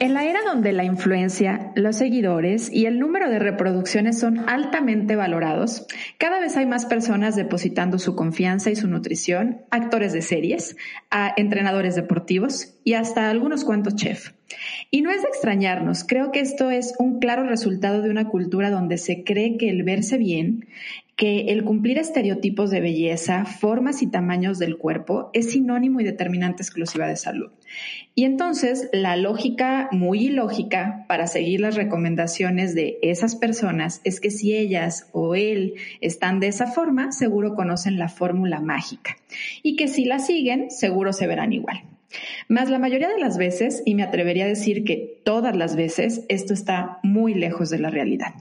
En la era donde la influencia, los seguidores y el número de reproducciones son altamente valorados, cada vez hay más personas depositando su confianza y su nutrición, actores de series, a entrenadores deportivos y hasta algunos cuantos chefs. Y no es de extrañarnos, creo que esto es un claro resultado de una cultura donde se cree que el verse bien, que el cumplir estereotipos de belleza, formas y tamaños del cuerpo es sinónimo y determinante exclusiva de salud. Y entonces la lógica muy ilógica para seguir las recomendaciones de esas personas es que si ellas o él están de esa forma, seguro conocen la fórmula mágica y que si la siguen, seguro se verán igual. Más la mayoría de las veces, y me atrevería a decir que todas las veces, esto está muy lejos de la realidad.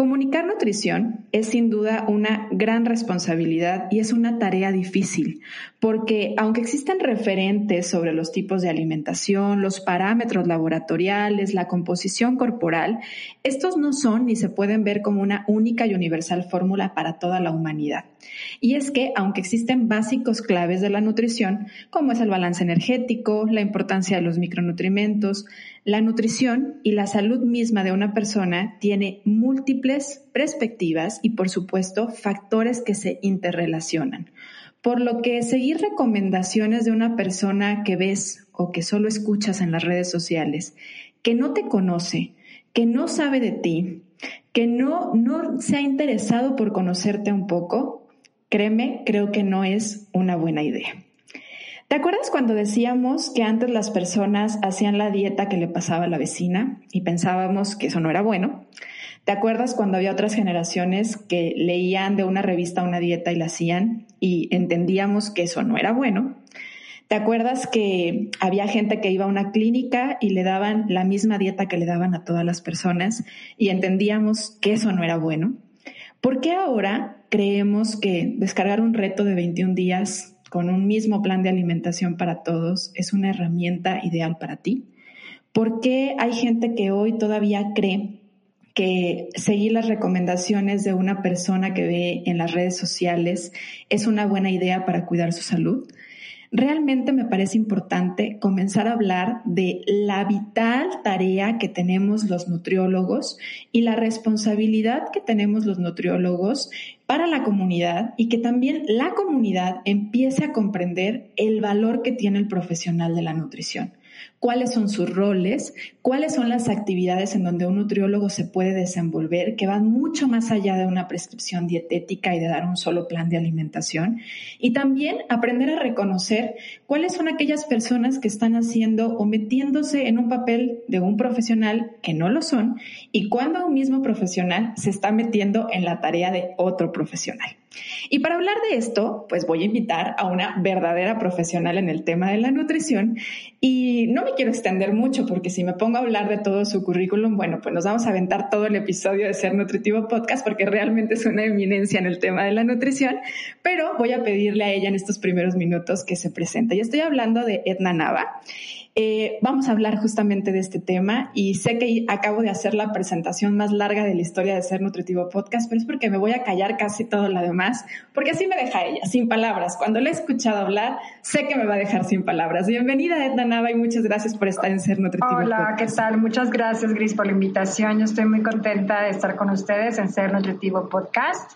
Comunicar nutrición es sin duda una gran responsabilidad y es una tarea difícil, porque aunque existen referentes sobre los tipos de alimentación, los parámetros laboratoriales, la composición corporal, estos no son ni se pueden ver como una única y universal fórmula para toda la humanidad. Y es que, aunque existen básicos claves de la nutrición, como es el balance energético, la importancia de los micronutrimentos, la nutrición y la salud misma de una persona tiene múltiples perspectivas y, por supuesto, factores que se interrelacionan. Por lo que seguir recomendaciones de una persona que ves o que solo escuchas en las redes sociales, que no te conoce, que no sabe de ti, que no, no se ha interesado por conocerte un poco, créeme, creo que no es una buena idea. ¿Te acuerdas cuando decíamos que antes las personas hacían la dieta que le pasaba a la vecina y pensábamos que eso no era bueno? ¿Te acuerdas cuando había otras generaciones que leían de una revista una dieta y la hacían y entendíamos que eso no era bueno? ¿Te acuerdas que había gente que iba a una clínica y le daban la misma dieta que le daban a todas las personas y entendíamos que eso no era bueno? ¿Por qué ahora creemos que descargar un reto de 21 días con un mismo plan de alimentación para todos es una herramienta ideal para ti? ¿Por qué hay gente que hoy todavía cree que seguir las recomendaciones de una persona que ve en las redes sociales es una buena idea para cuidar su salud? Realmente me parece importante comenzar a hablar de la vital tarea que tenemos los nutriólogos y la responsabilidad que tenemos los nutriólogos para la comunidad y que también la comunidad empiece a comprender el valor que tiene el profesional de la nutrición cuáles son sus roles, cuáles son las actividades en donde un nutriólogo se puede desenvolver, que van mucho más allá de una prescripción dietética y de dar un solo plan de alimentación. Y también aprender a reconocer cuáles son aquellas personas que están haciendo o metiéndose en un papel de un profesional que no lo son y cuando un mismo profesional se está metiendo en la tarea de otro profesional. Y para hablar de esto, pues voy a invitar a una verdadera profesional en el tema de la nutrición y no me quiero extender mucho porque si me pongo a hablar de todo su currículum, bueno, pues nos vamos a aventar todo el episodio de Ser Nutritivo Podcast porque realmente es una eminencia en el tema de la nutrición, pero voy a pedirle a ella en estos primeros minutos que se presente. Y estoy hablando de Edna Nava. Eh, vamos a hablar justamente de este tema y sé que acabo de hacer la presentación más larga de la historia de Ser Nutritivo Podcast, pero es porque me voy a callar casi todo lo demás, porque así me deja ella, sin palabras. Cuando le he escuchado hablar, sé que me va a dejar sin palabras. Bienvenida, Edna Nava, y muchas gracias por estar en Ser Nutritivo Hola, ¿qué tal? Muchas gracias, Gris, por la invitación. Yo estoy muy contenta de estar con ustedes en Ser Nutritivo Podcast.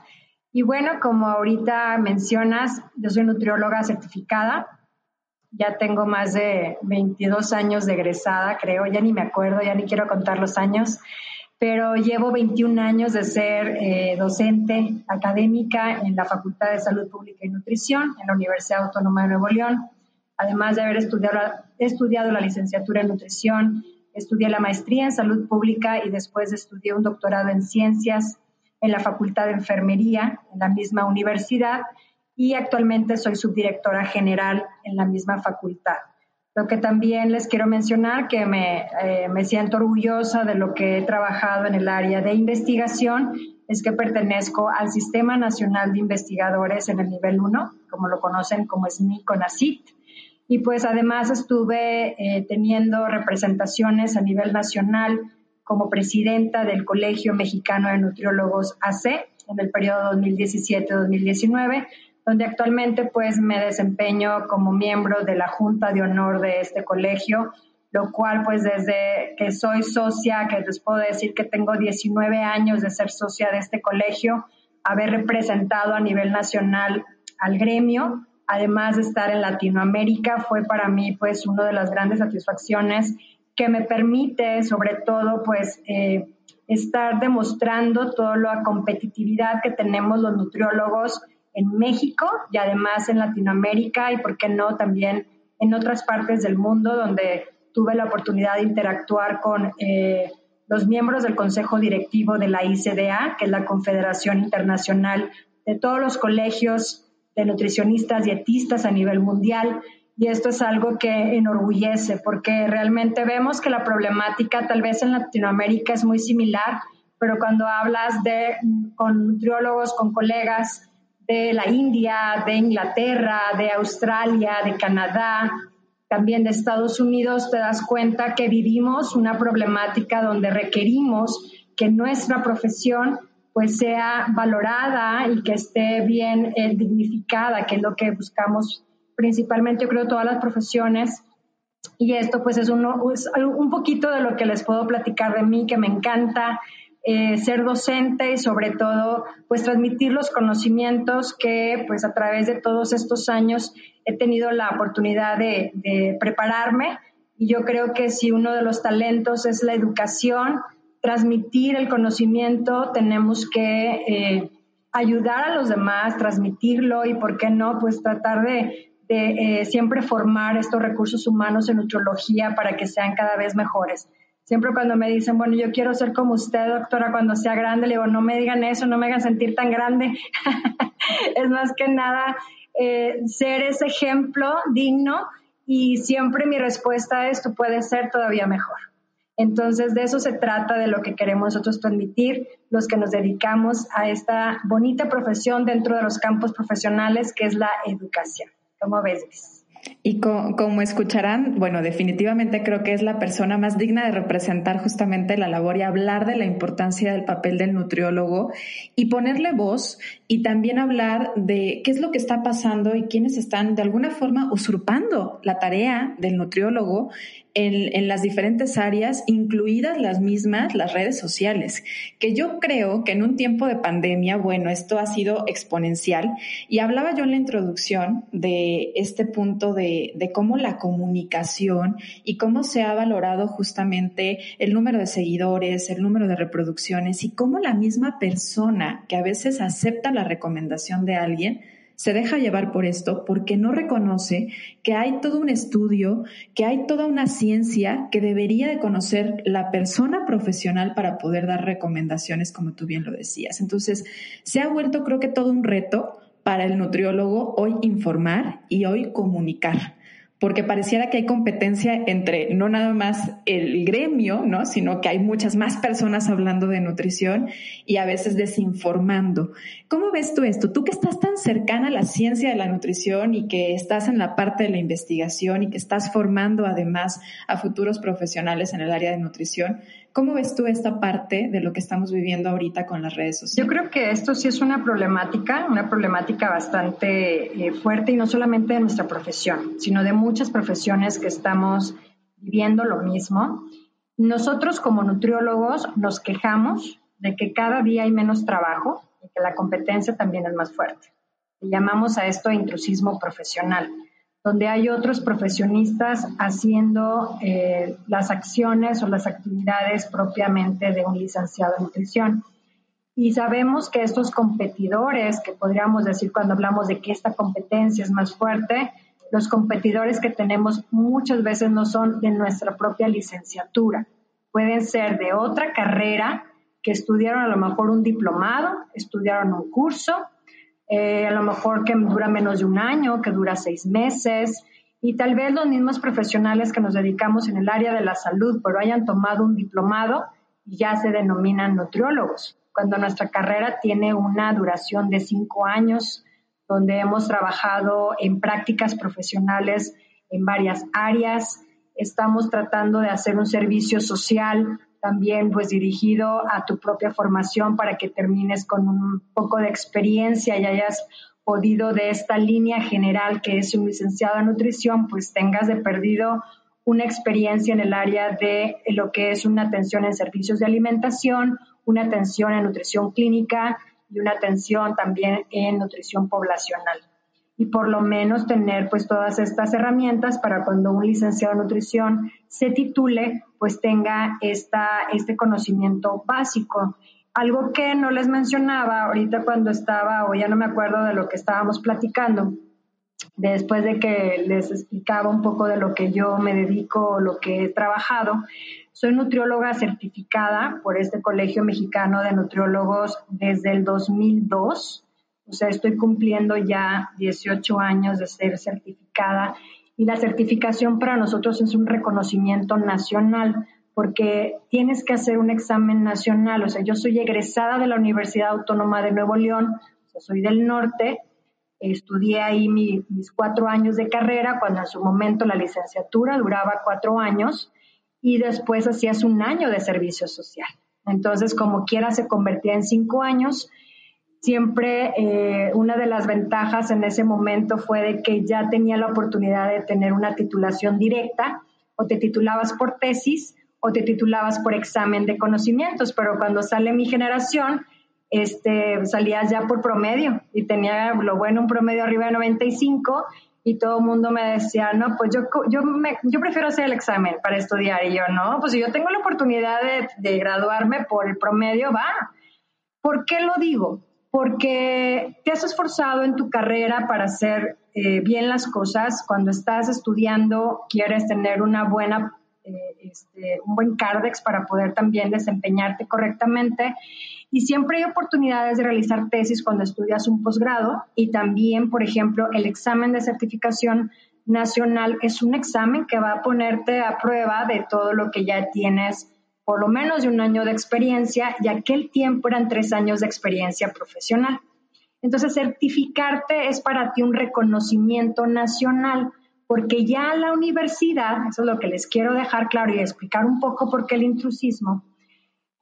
Y bueno, como ahorita mencionas, yo soy nutrióloga certificada ya tengo más de 22 años de egresada, creo, ya ni me acuerdo, ya ni quiero contar los años, pero llevo 21 años de ser eh, docente académica en la Facultad de Salud Pública y Nutrición en la Universidad Autónoma de Nuevo León. Además de haber estudiado, estudiado la licenciatura en nutrición, estudié la maestría en salud pública y después estudié un doctorado en ciencias en la Facultad de Enfermería en la misma universidad y actualmente soy subdirectora general en la misma facultad. Lo que también les quiero mencionar, que me, eh, me siento orgullosa de lo que he trabajado en el área de investigación, es que pertenezco al Sistema Nacional de Investigadores en el nivel 1, como lo conocen como SNI CONACIT, y pues además estuve eh, teniendo representaciones a nivel nacional como presidenta del Colegio Mexicano de Nutriólogos AC en el periodo 2017-2019, donde actualmente pues me desempeño como miembro de la Junta de Honor de este colegio, lo cual pues desde que soy socia, que les puedo decir que tengo 19 años de ser socia de este colegio, haber representado a nivel nacional al gremio, además de estar en Latinoamérica, fue para mí pues una de las grandes satisfacciones que me permite sobre todo pues eh, estar demostrando toda la competitividad que tenemos los nutriólogos en México y además en Latinoamérica y por qué no también en otras partes del mundo donde tuve la oportunidad de interactuar con eh, los miembros del Consejo Directivo de la ICDA, que es la Confederación Internacional de todos los colegios de nutricionistas dietistas a nivel mundial. Y esto es algo que enorgullece porque realmente vemos que la problemática tal vez en Latinoamérica es muy similar, pero cuando hablas de, con nutriólogos, con colegas de la India, de Inglaterra, de Australia, de Canadá, también de Estados Unidos, te das cuenta que vivimos una problemática donde requerimos que nuestra profesión pues sea valorada y que esté bien eh, dignificada, que es lo que buscamos principalmente, yo creo, todas las profesiones. Y esto pues es, uno, es un poquito de lo que les puedo platicar de mí, que me encanta eh, ser docente y sobre todo pues transmitir los conocimientos que pues a través de todos estos años he tenido la oportunidad de, prepararme. Y yo creo que si uno de los talentos es la educación, transmitir el conocimiento, tenemos que eh, ayudar a los demás, transmitirlo y, ¿por qué no? Pues tratar de, eh, siempre formar estos recursos humanos en nutrología para que sean cada vez mejores. Siempre cuando me dicen, bueno, yo quiero ser como usted, doctora, cuando sea grande, le digo, no me digan eso, no me hagan sentir tan grande. es más que nada eh, ser ese ejemplo digno y siempre mi respuesta es, tú puedes ser todavía mejor. Entonces, de eso se trata, de lo que queremos nosotros transmitir, los que nos dedicamos a esta bonita profesión dentro de los campos profesionales, que es la educación. ¿Cómo ves? Y como escucharán, bueno, definitivamente creo que es la persona más digna de representar justamente la labor y hablar de la importancia del papel del nutriólogo y ponerle voz y también hablar de qué es lo que está pasando y quiénes están de alguna forma usurpando la tarea del nutriólogo en, las diferentes áreas, incluidas las mismas, las redes sociales, que yo creo que en un tiempo de pandemia, bueno, esto ha sido exponencial. Y hablaba yo en la introducción de este punto de, de cómo la comunicación y cómo se ha valorado justamente el número de seguidores, el número de reproducciones y cómo la misma persona que a veces acepta la recomendación de alguien, se deja llevar por esto porque no reconoce que hay todo un estudio, que hay toda una ciencia que debería de conocer la persona profesional para poder dar recomendaciones, como tú bien lo decías. Entonces, se ha vuelto creo que todo un reto para el nutriólogo hoy informar y hoy comunicar porque pareciera que hay competencia entre no nada más el gremio, ¿no? sino que hay muchas más personas hablando de nutrición y a veces desinformando. ¿Cómo ves tú esto? Tú que estás tan cercana a la ciencia de la nutrición y que estás en la parte de la investigación y que estás formando además a futuros profesionales en el área de nutrición, ¿Cómo ves tú esta parte de lo que estamos viviendo ahorita con las redes sociales? Yo creo que esto sí es una problemática, una problemática bastante eh, fuerte y no solamente de nuestra profesión, sino de muchas profesiones que estamos viviendo lo mismo. Nosotros como nutriólogos nos quejamos de que cada día hay menos trabajo y que la competencia también es más fuerte. Le llamamos a esto intrusismo profesional donde hay otros profesionistas haciendo eh, las acciones o las actividades propiamente de un licenciado en nutrición. Y sabemos que estos competidores, que podríamos decir cuando hablamos de que esta competencia es más fuerte, los competidores que tenemos muchas veces no son de nuestra propia licenciatura, pueden ser de otra carrera que estudiaron a lo mejor un diplomado, estudiaron un curso eh, a lo mejor que dura menos de un año, que dura seis meses, y tal vez los mismos profesionales que nos dedicamos en el área de la salud, pero hayan tomado un diplomado y ya se denominan nutriólogos, cuando nuestra carrera tiene una duración de cinco años, donde hemos trabajado en prácticas profesionales en varias áreas. Estamos tratando de hacer un servicio social también pues dirigido a tu propia formación para que termines con un poco de experiencia y hayas podido de esta línea general que es un licenciado en nutrición, pues tengas de perdido una experiencia en el área de lo que es una atención en servicios de alimentación, una atención en nutrición clínica y una atención también en nutrición poblacional. Y por lo menos tener pues todas estas herramientas para cuando un licenciado en nutrición se titule, pues tenga esta, este conocimiento básico. Algo que no les mencionaba ahorita cuando estaba, o ya no me acuerdo de lo que estábamos platicando, después de que les explicaba un poco de lo que yo me dedico, lo que he trabajado, soy nutrióloga certificada por este Colegio Mexicano de Nutriólogos desde el 2002 o sea, estoy cumpliendo ya 18 años de ser certificada y la certificación para nosotros es un reconocimiento nacional porque tienes que hacer un examen nacional. O sea, yo soy egresada de la Universidad Autónoma de Nuevo León, soy del norte, estudié ahí mis cuatro años de carrera, cuando en su momento la licenciatura duraba cuatro años y después hacías un año de servicio social. Entonces, como quiera, se convertía en cinco años siempre eh, una de las ventajas en ese momento fue de que ya tenía la oportunidad de tener una titulación directa, o te titulabas por tesis o te titulabas por examen de conocimientos, pero cuando sale mi generación, este, salías ya por promedio y tenía lo bueno un promedio arriba de 95 y todo el mundo me decía, no, pues yo, yo, me, yo prefiero hacer el examen para estudiar y yo, no, pues si yo tengo la oportunidad de, de graduarme por el promedio, va. ¿Por qué lo digo? Porque te has esforzado en tu carrera para hacer eh, bien las cosas. Cuando estás estudiando, quieres tener una buena, eh, este, un buen cardex para poder también desempeñarte correctamente. Y siempre hay oportunidades de realizar tesis cuando estudias un posgrado y también, por ejemplo, el examen de certificación nacional es un examen que va a ponerte a prueba de todo lo que ya tienes por lo menos de un año de experiencia y aquel tiempo eran tres años de experiencia profesional. Entonces, certificarte es para ti un reconocimiento nacional, porque ya la universidad, eso es lo que les quiero dejar claro y explicar un poco por qué el intrusismo,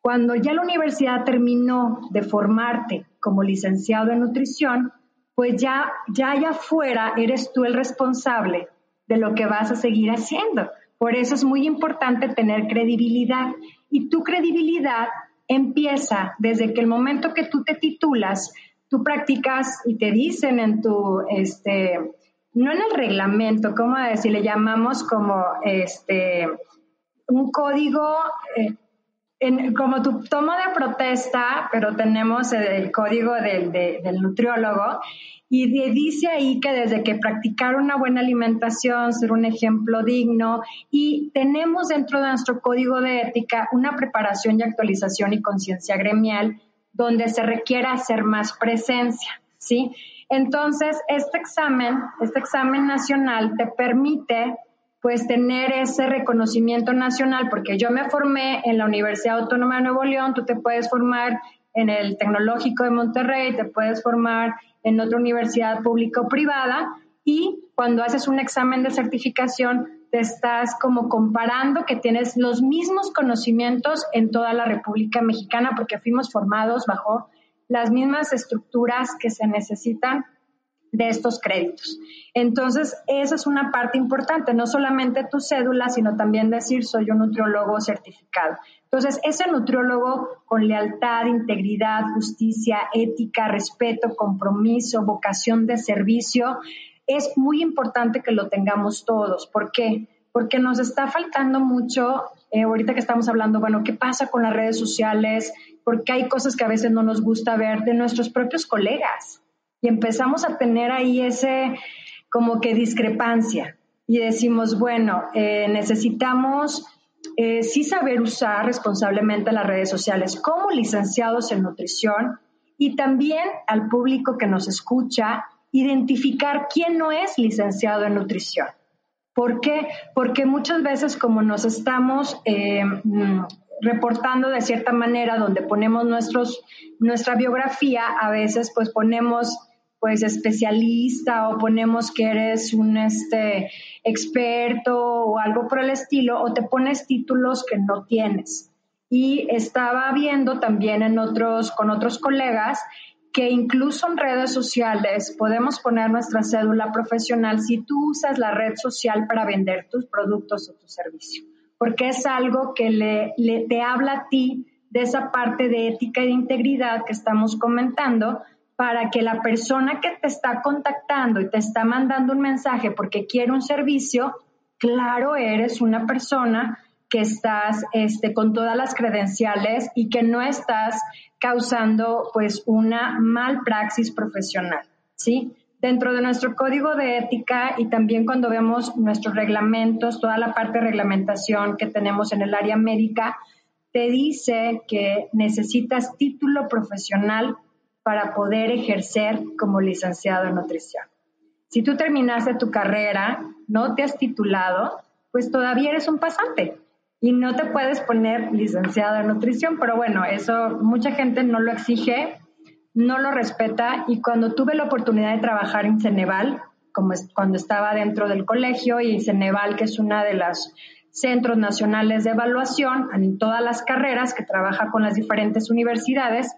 cuando ya la universidad terminó de formarte como licenciado en nutrición, pues ya, ya allá afuera eres tú el responsable de lo que vas a seguir haciendo. Por eso es muy importante tener credibilidad y tu credibilidad empieza desde que el momento que tú te titulas, tú practicas y te dicen en tu, este, no en el reglamento, ¿cómo decir? Le llamamos como este, un código, eh, como tu toma de protesta, pero tenemos el, código del nutriólogo y dice ahí que desde que practicar una buena alimentación, ser un ejemplo digno, y tenemos dentro de nuestro código de ética una preparación y actualización y conciencia gremial donde se requiere hacer más presencia, ¿sí? Entonces, este examen, este examen nacional te permite pues tener ese reconocimiento nacional, porque yo me formé en la Universidad Autónoma de Nuevo León, tú te puedes formar en el Tecnológico de Monterrey, te puedes formar en otra universidad pública o privada y cuando haces un examen de certificación te estás como comparando que tienes los mismos conocimientos en toda la República Mexicana porque fuimos formados bajo las mismas estructuras que se necesitan de estos créditos. Entonces, esa es una parte importante, no solamente tu cédula, sino también decir soy un nutriólogo certificado. Entonces, ese nutriólogo con lealtad, integridad, justicia, ética, respeto, compromiso, vocación de servicio, es muy importante que lo tengamos todos. ¿Por qué? Porque nos está faltando mucho, eh, ahorita que estamos hablando, bueno, ¿qué pasa con las redes sociales? Porque hay cosas que a veces no nos gusta ver de nuestros propios colegas y empezamos a tener ahí ese como que discrepancia y decimos, bueno, eh, necesitamos eh, sí saber usar responsablemente las redes sociales como licenciados en nutrición y también al público que nos escucha identificar quién no es licenciado en nutrición. ¿Por qué? Porque muchas veces como nos estamos eh, mm, reportando de cierta manera, donde ponemos nuestros, nuestra biografía, a veces pues ponemos pues especialista o ponemos que eres un este experto o algo por el estilo o te pones títulos que no tienes. Y estaba viendo también en otros con otros colegas que incluso en redes sociales podemos poner nuestra cédula profesional si tú usas la red social para vender tus productos o tu servicio, porque es algo que le, le te habla a ti de esa parte de ética y de integridad que estamos comentando, para que la persona que te está contactando y te está mandando un mensaje porque quiere un servicio, claro, eres una persona que estás este, con todas las credenciales y que no estás causando pues una mal praxis profesional, ¿sí? Dentro de nuestro código de ética y también cuando vemos nuestros reglamentos, toda la parte de reglamentación que tenemos en el área médica, te dice que necesitas título profesional para poder ejercer como licenciado en nutrición. Si tú terminaste tu carrera, no te has titulado, pues todavía eres un pasante y no te puedes poner licenciado en nutrición, pero bueno, eso mucha gente no lo exige, no lo respeta y cuando tuve la oportunidad de trabajar en Ceneval, cuando estaba dentro del colegio y Ceneval, que es una de las centros nacionales de evaluación en todas las carreras que trabaja con las diferentes universidades,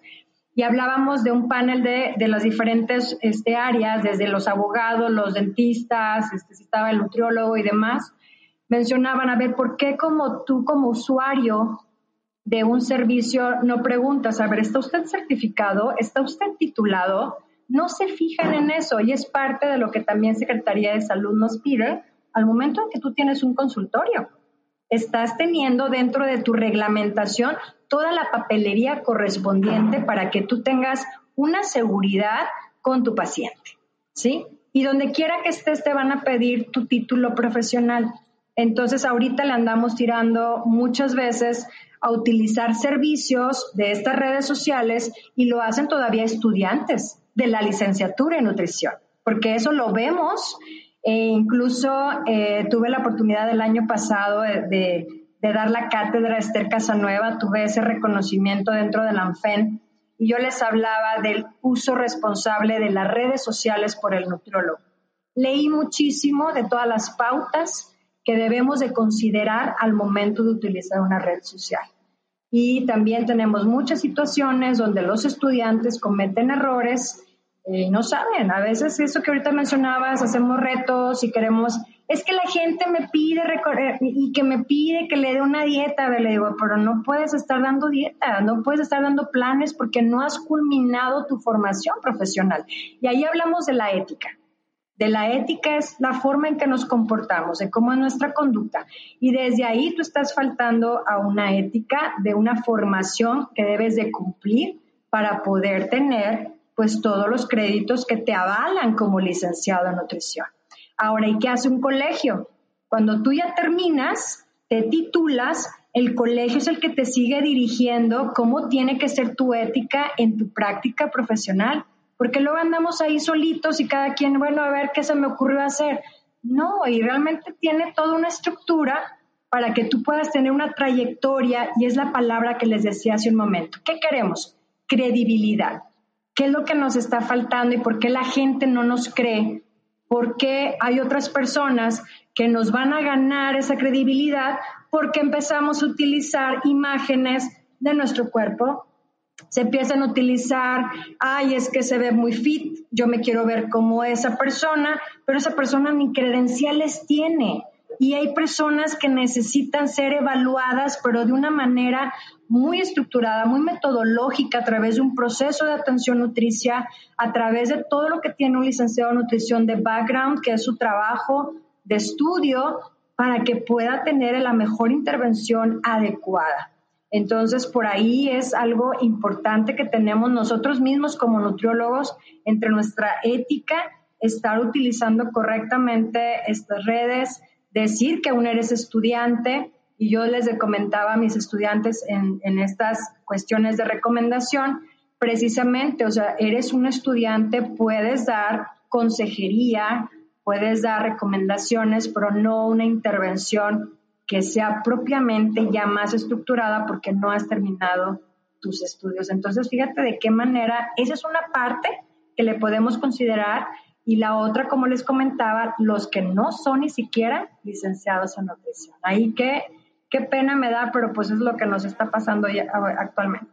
y hablábamos de un panel de, de las diferentes este, áreas, desde los abogados, los dentistas, este, estaba el nutriólogo y demás, mencionaban, a ver, ¿por qué como tú como usuario de un servicio no preguntas, a ver, ¿está usted certificado? ¿Está usted titulado? No se fijan en eso y es parte de lo que también Secretaría de Salud nos pide al momento en que tú tienes un consultorio. Estás teniendo dentro de tu reglamentación toda la papelería correspondiente para que tú tengas una seguridad con tu paciente, ¿sí? Y donde quiera que estés te van a pedir tu título profesional. Entonces ahorita le andamos tirando muchas veces a utilizar servicios de estas redes sociales y lo hacen todavía estudiantes de la licenciatura en nutrición, porque eso lo vemos e incluso eh, tuve la oportunidad el año pasado de de dar la cátedra a Esther Casanueva, tuve ese reconocimiento dentro de la ANFEN y yo les hablaba del uso responsable de las redes sociales por el nutriólogo. Leí muchísimo de todas las pautas que debemos de considerar al momento de utilizar una red social. Y también tenemos muchas situaciones donde los estudiantes cometen errores y no saben. A veces eso que ahorita mencionabas, hacemos retos y queremos es que la gente me pide eh, y que me pide que le dé una dieta, le digo, pero no puedes estar dando dieta, no puedes estar dando planes porque no has culminado tu formación profesional. Y ahí hablamos de la ética. De la ética es la forma en que nos comportamos, de cómo es nuestra conducta. Y desde ahí tú estás faltando a una ética de una formación que debes de cumplir para poder tener pues todos los créditos que te avalan como licenciado en nutrición. Ahora, ¿y qué hace un colegio? Cuando tú ya terminas, te titulas, el colegio es el que te sigue dirigiendo cómo tiene que ser tu ética en tu práctica profesional. Porque luego andamos ahí solitos y cada quien, bueno, a ver qué se me ocurrió hacer. No, y realmente tiene toda una estructura para que tú puedas tener una trayectoria y es la palabra que les decía hace un momento. ¿Qué queremos? Credibilidad. ¿Qué es lo que nos está faltando y por qué la gente no nos cree porque hay otras personas que nos van a ganar esa credibilidad porque empezamos a utilizar imágenes de nuestro cuerpo. Se empiezan a utilizar, ay, es que se ve muy fit, yo me quiero ver como esa persona, pero esa persona ni credenciales tiene. Y hay personas que necesitan ser evaluadas, pero de una manera muy estructurada, muy metodológica a través de un proceso de atención nutricia, a través de todo lo que tiene un licenciado en nutrición de background, que es su trabajo de estudio, para que pueda tener la mejor intervención adecuada. Entonces, por ahí es algo importante que tenemos nosotros mismos como nutriólogos entre nuestra ética, estar utilizando correctamente estas redes, decir que aún eres estudiante, y yo les comentaba a mis estudiantes en, en estas cuestiones de recomendación, precisamente, o sea, eres un estudiante, puedes dar consejería, puedes dar recomendaciones, pero no una intervención que sea propiamente ya más estructurada porque no has terminado tus estudios. Entonces, fíjate de qué manera, esa es una parte que le podemos considerar y la otra, como les comentaba, los que no son ni siquiera licenciados en nutrición. Ahí que, qué pena me da, pero pues es lo que nos está pasando actualmente.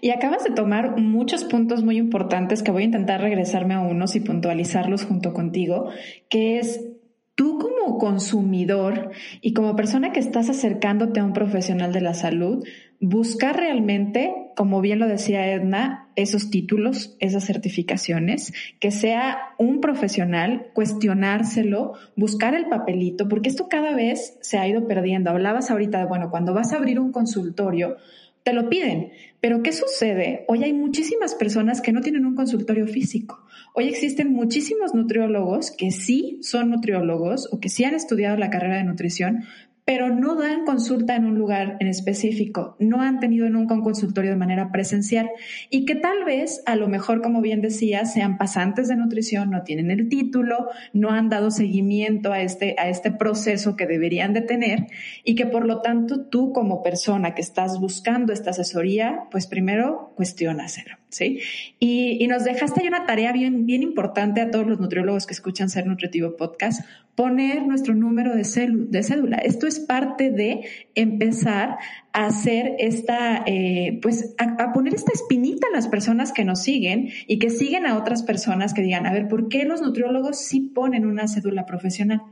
Y acabas de tomar muchos puntos muy importantes que voy a intentar regresarme a unos y puntualizarlos junto contigo, que es tú como consumidor y como persona que estás acercándote a un profesional de la salud, buscar realmente, como bien lo decía Edna, esos títulos, esas certificaciones, que sea un profesional, cuestionárselo, buscar el papelito, porque esto cada vez se ha ido perdiendo. Hablabas ahorita de, bueno, cuando vas a abrir un consultorio, te lo piden. Pero ¿qué sucede? Hoy hay muchísimas personas que no tienen un consultorio físico. Hoy existen muchísimos nutriólogos que sí son nutriólogos o que sí han estudiado la carrera de nutrición, pero no dan consulta en un lugar en específico, no han tenido nunca un consultorio de manera presencial y que tal vez, a lo mejor, como bien decía, sean pasantes de nutrición, no tienen el título, no han dado seguimiento a este, a este proceso que deberían de tener y que por lo tanto tú como persona que estás buscando esta asesoría, pues primero cuestionaselo. ¿Sí? Y, y, nos dejaste ahí una tarea bien, bien importante a todos los nutriólogos que escuchan Ser Nutritivo Podcast, poner nuestro número de, cédula. Esto es parte de empezar a hacer esta, eh, pues a, poner esta espinita en las personas que nos siguen y que siguen a otras personas que digan, a ver, ¿por qué los nutriólogos sí ponen una cédula profesional?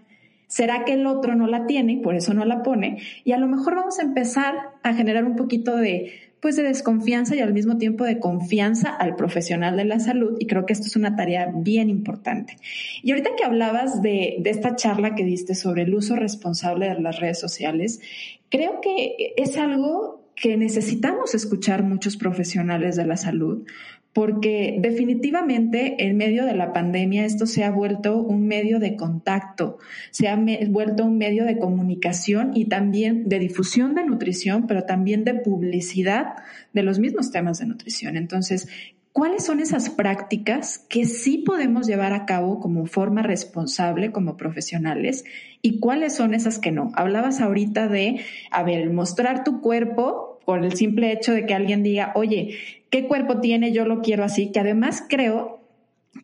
¿Será que el otro no la tiene y por eso no la pone? Y a lo mejor vamos a empezar a generar un poquito de, pues de desconfianza y al mismo tiempo de confianza al profesional de la salud y creo que esto es una tarea bien importante. Y ahorita que hablabas de, de esta charla que diste sobre el uso responsable de las redes sociales, creo que es algo que necesitamos escuchar muchos profesionales de la salud porque definitivamente en medio de la pandemia esto se ha vuelto un medio de contacto, se ha vuelto un medio de comunicación y también de difusión de nutrición, pero también de publicidad de los mismos temas de nutrición. Entonces, ¿cuáles son esas prácticas que sí podemos llevar a cabo como forma responsable como profesionales y cuáles son esas que no? Hablabas ahorita de, a ver, mostrar tu cuerpo por el simple hecho de que alguien diga, oye, ¿qué cuerpo tiene? Yo lo quiero así, que además creo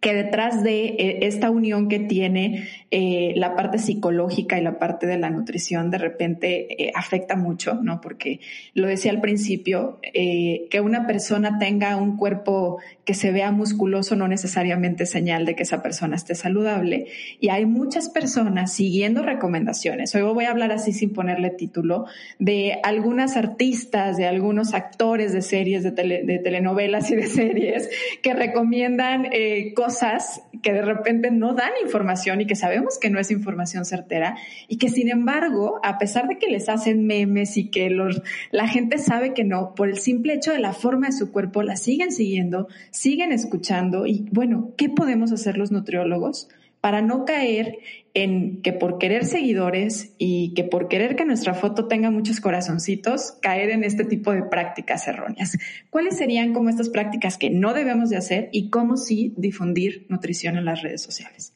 que detrás de eh, esta unión que tiene eh, la parte psicológica y la parte de la nutrición de repente eh, afecta mucho, ¿no? Porque lo decía al principio, que una persona tenga un cuerpo que se vea musculoso no necesariamente señal de que esa persona esté saludable. Y hay muchas personas siguiendo recomendaciones. Hoy voy a hablar así sin ponerle título de algunas artistas, de algunos actores de series, de, de telenovelas y de series que recomiendan cosas que de repente no dan información y que sabemos que no es información certera y que sin embargo, a pesar de que les hacen memes y que los, la gente sabe que no, por el simple hecho de la forma de su cuerpo, la siguen siguiendo, siguen escuchando y bueno, ¿qué podemos hacer los nutriólogos? Para no caer en que por querer seguidores y que por querer que nuestra foto tenga muchos corazoncitos, caer en este tipo de prácticas erróneas. ¿Cuáles serían como estas prácticas que no debemos de hacer y cómo sí difundir nutrición en las redes sociales?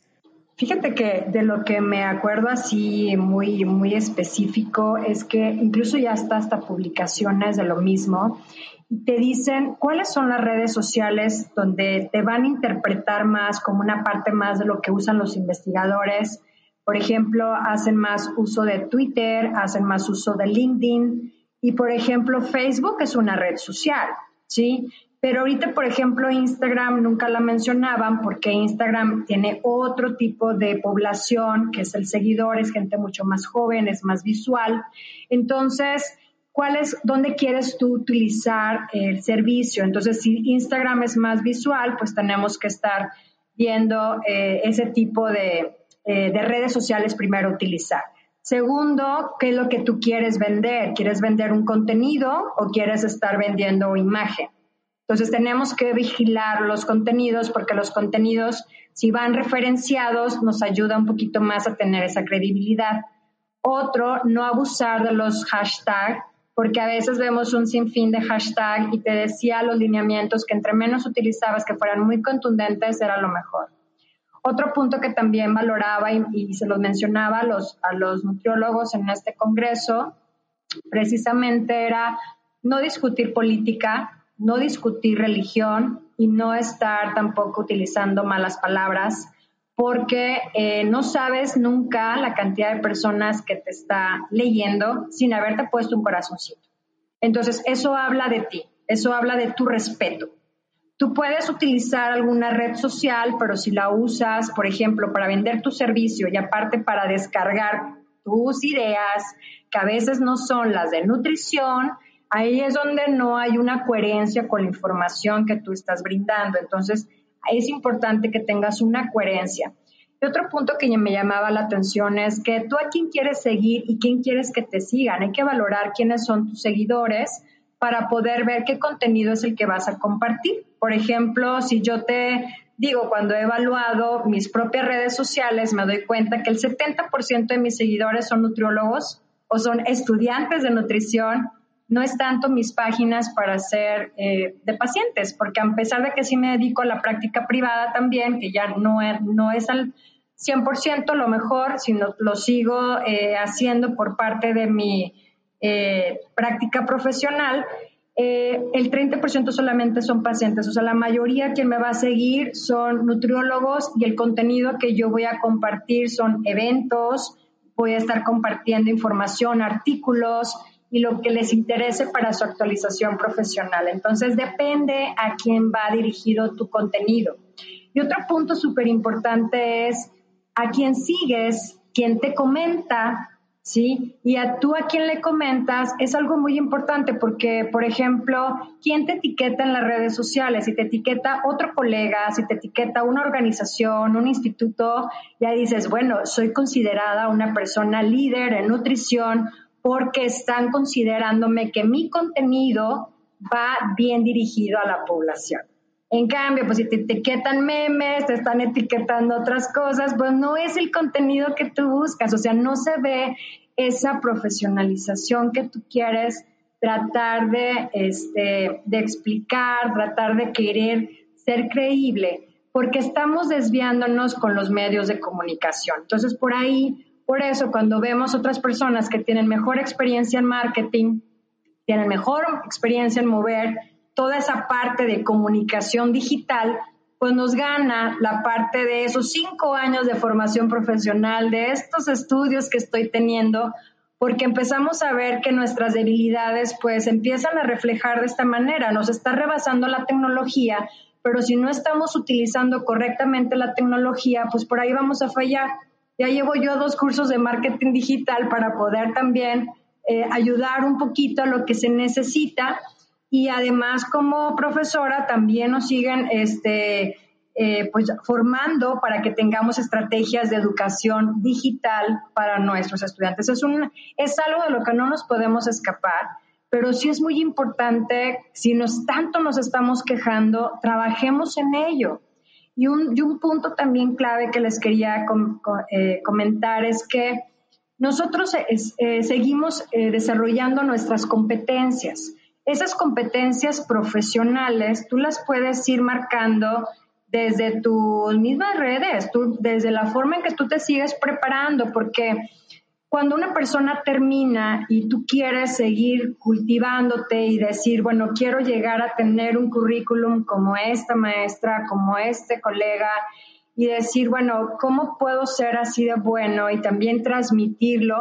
Fíjate que de lo que me acuerdo así muy, muy específico es que incluso ya está hasta publicaciones de lo mismo te dicen cuáles son las redes sociales donde te van a interpretar más como una parte más de lo que usan los investigadores. Por ejemplo, hacen más uso de Twitter, hacen más uso de LinkedIn y, por ejemplo, Facebook es una red social, ¿sí? Pero ahorita, por ejemplo, Instagram nunca la mencionaban porque Instagram tiene otro tipo de población, que es el seguidor, es gente mucho más joven, es más visual. Entonces, cuál es, dónde quieres tú utilizar el servicio. Entonces, si Instagram es más visual, pues tenemos que estar viendo eh, ese tipo de, eh, de redes sociales primero utilizar. Segundo, ¿qué es lo que tú quieres vender? ¿Quieres vender un contenido o quieres estar vendiendo imagen? Entonces tenemos que vigilar los contenidos porque los contenidos, si van referenciados, nos ayuda un poquito más a tener esa credibilidad. Otro, no abusar de los hashtags porque a veces vemos un sinfín de hashtag y te decía los lineamientos que entre menos utilizabas, que fueran muy contundentes, era lo mejor. Otro punto que también valoraba y, se los mencionaba a los, a los nutriólogos en este congreso, precisamente era no discutir política, no discutir religión, y no estar tampoco utilizando malas palabras porque eh, no sabes nunca la cantidad de personas que te está leyendo sin haberte puesto un corazoncito. Entonces, eso habla de ti, eso habla de tu respeto. Tú puedes utilizar alguna red social, pero si la usas, por ejemplo, para vender tu servicio y aparte para descargar tus ideas, que a veces no son las de nutrición, ahí es donde no hay una coherencia con la información que tú estás brindando. Entonces, es importante que tengas una coherencia. Y otro punto que me llamaba la atención es que tú a quién quieres seguir y quién quieres que te sigan. Hay que valorar quiénes son tus seguidores para poder ver qué contenido es el que vas a compartir. Por ejemplo, si yo te digo, cuando he evaluado mis propias redes sociales, me doy cuenta que el 70% de mis seguidores son nutriólogos o son estudiantes de nutrición no es tanto mis páginas para ser eh, de pacientes, porque a pesar de que sí me dedico a la práctica privada también, que ya no es, no es al 100% lo mejor, sino lo sigo eh, haciendo por parte de mi eh, práctica profesional, el 30% solamente son pacientes, o sea, la mayoría quien me va a seguir son nutriólogos y el contenido que yo voy a compartir son eventos, voy a estar compartiendo información, artículos, y lo que les interese para su actualización profesional. Entonces, depende a quién va dirigido tu contenido. Y otro punto súper importante es a quién sigues, quién te comenta, ¿sí? Y a tú a quién le comentas es algo muy importante porque, por ejemplo, quién te etiqueta en las redes sociales, si te etiqueta otro colega, si te etiqueta una organización, un instituto, ya dices, bueno, soy considerada una persona líder en nutrición porque están considerándome que mi contenido va bien dirigido a la población. En cambio, pues si te etiquetan memes, te están etiquetando otras cosas, pues no es el contenido que tú buscas, o sea, no se ve esa profesionalización que tú quieres tratar de, este, de explicar, tratar de querer ser creíble, porque estamos desviándonos con los medios de comunicación. Entonces, por ahí por eso, cuando vemos otras personas que tienen mejor experiencia en marketing, tienen mejor experiencia en mover toda esa parte de comunicación digital, pues nos gana la parte de esos cinco años de formación profesional, de estos estudios que estoy teniendo, porque empezamos a ver que nuestras debilidades pues empiezan a reflejar de esta manera, nos está rebasando la tecnología, pero si no estamos utilizando correctamente la tecnología, pues por ahí vamos a fallar. Ya llevo yo dos cursos de marketing digital para poder también eh, ayudar un poquito a lo que se necesita y además como profesora también nos siguen este, eh, pues formando para que tengamos estrategias de educación digital para nuestros estudiantes. Es, un, es algo de lo que no nos podemos escapar, pero sí es muy importante, si nos tanto nos estamos quejando, trabajemos en ello. Y un, punto también clave que les quería eh, comentar es que nosotros eh, eh, seguimos desarrollando nuestras competencias. Esas competencias profesionales tú las puedes ir marcando desde tus mismas redes, desde la forma en que tú te sigues preparando, porque cuando una persona termina y tú quieres seguir cultivándote y decir, bueno, quiero llegar a tener un currículum como esta maestra, como este colega, y decir, bueno, ¿cómo puedo ser así de bueno y también transmitirlo?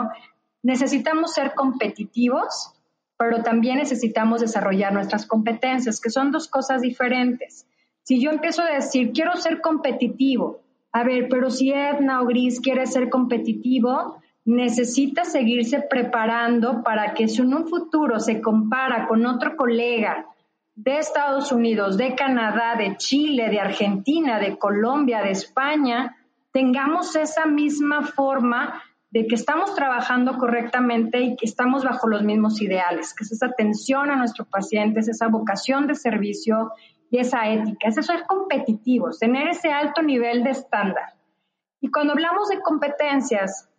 Necesitamos ser competitivos, pero también necesitamos desarrollar nuestras competencias, que son dos cosas diferentes. Si yo empiezo a decir, quiero ser competitivo, a ver, pero si Edna o Gris quiere ser competitivo, necesita seguirse preparando para que si en un futuro se compara con otro colega de Estados Unidos, de Canadá, de Chile, de Argentina, de Colombia, de España, tengamos esa misma forma de que estamos trabajando correctamente y que estamos bajo los mismos ideales, que es esa atención a nuestros pacientes, esa vocación de servicio y esa ética, es eso es competitivos, tener ese alto nivel de estándar. Y cuando hablamos de competencias,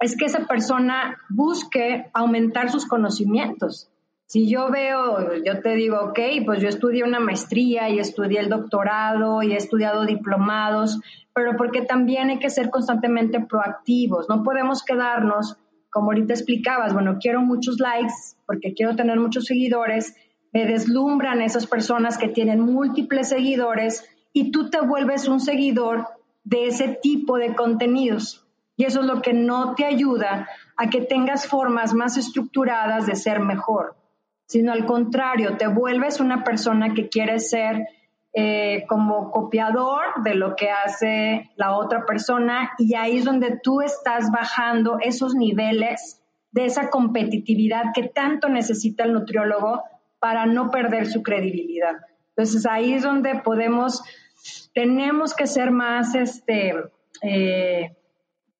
es que esa persona busque aumentar sus conocimientos. Si yo veo, yo te digo, ok, pues yo estudié una maestría y estudié el doctorado y he estudiado diplomados, pero porque también hay que ser constantemente proactivos. No podemos quedarnos, como ahorita explicabas, bueno, quiero muchos likes porque quiero tener muchos seguidores, me deslumbran esas personas que tienen múltiples seguidores y tú te vuelves un seguidor de ese tipo de contenidos. Y eso es lo que no te ayuda a que tengas formas más estructuradas de ser mejor, sino al contrario, te vuelves una persona que quiere ser eh, como copiador de lo que hace la otra persona y ahí es donde tú estás bajando esos niveles de esa competitividad que tanto necesita el nutriólogo para no perder su credibilidad. Entonces ahí es donde podemos, tenemos que ser más, este, eh,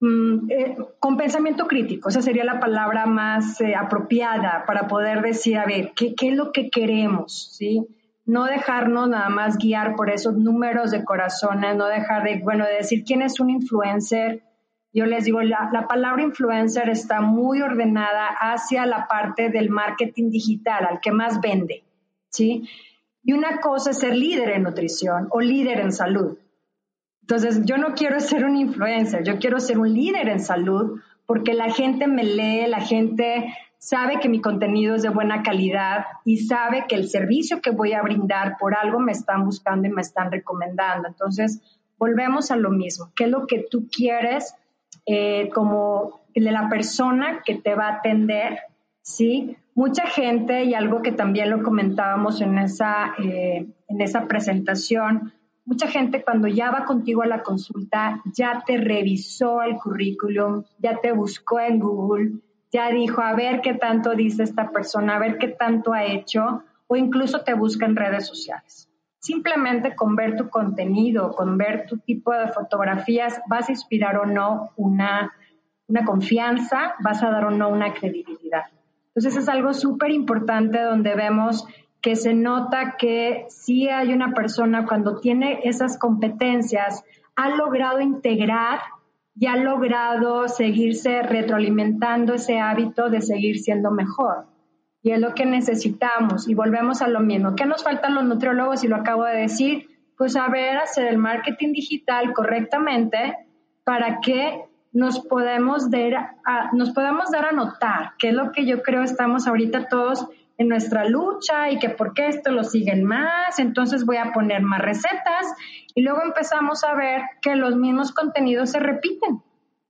mm, eh, con pensamiento crítico, esa sería la palabra más eh, apropiada para poder decir, a ver, ¿qué, ¿qué, es lo que queremos? ¿Sí? No dejarnos nada más guiar por esos números de corazones, no dejar de, bueno, de decir quién es un influencer, yo les digo, la, la, palabra influencer está muy ordenada hacia la parte del marketing digital, al que más vende, ¿sí? Y una cosa es ser líder en nutrición o líder en salud. Entonces, yo no quiero ser un influencer, yo quiero ser un líder en salud porque la gente me lee, la gente sabe que mi contenido es de buena calidad y sabe que el servicio que voy a brindar por algo me están buscando y me están recomendando. Entonces, volvemos a lo mismo. ¿Qué es lo que tú quieres? Eh, como de la persona que te va a atender, ¿sí? Mucha gente, y algo que también lo comentábamos en esa, eh, en esa presentación, mucha gente cuando ya va contigo a la consulta, ya te revisó el currículum, ya te buscó en Google, ya dijo, a ver qué tanto dice esta persona, a ver qué tanto ha hecho, o incluso te busca en redes sociales. Simplemente con ver tu contenido, con ver tu tipo de fotografías, vas a inspirar o no una, una confianza, vas a dar o no una credibilidad. Entonces es algo súper importante donde vemos que se nota que si hay una persona cuando tiene esas competencias, ha logrado integrar y ha logrado seguirse retroalimentando ese hábito de seguir siendo mejor y es lo que necesitamos. Y volvemos a lo mismo. ¿Qué nos faltan los nutriólogos? Y lo acabo de decir, pues saber hacer el marketing digital correctamente para que nos podemos, dar nos podamos dar a notar, que es lo que yo creo estamos ahorita todos en nuestra lucha y que por qué esto lo siguen más, entonces voy a poner más recetas y luego empezamos a ver que los mismos contenidos se repiten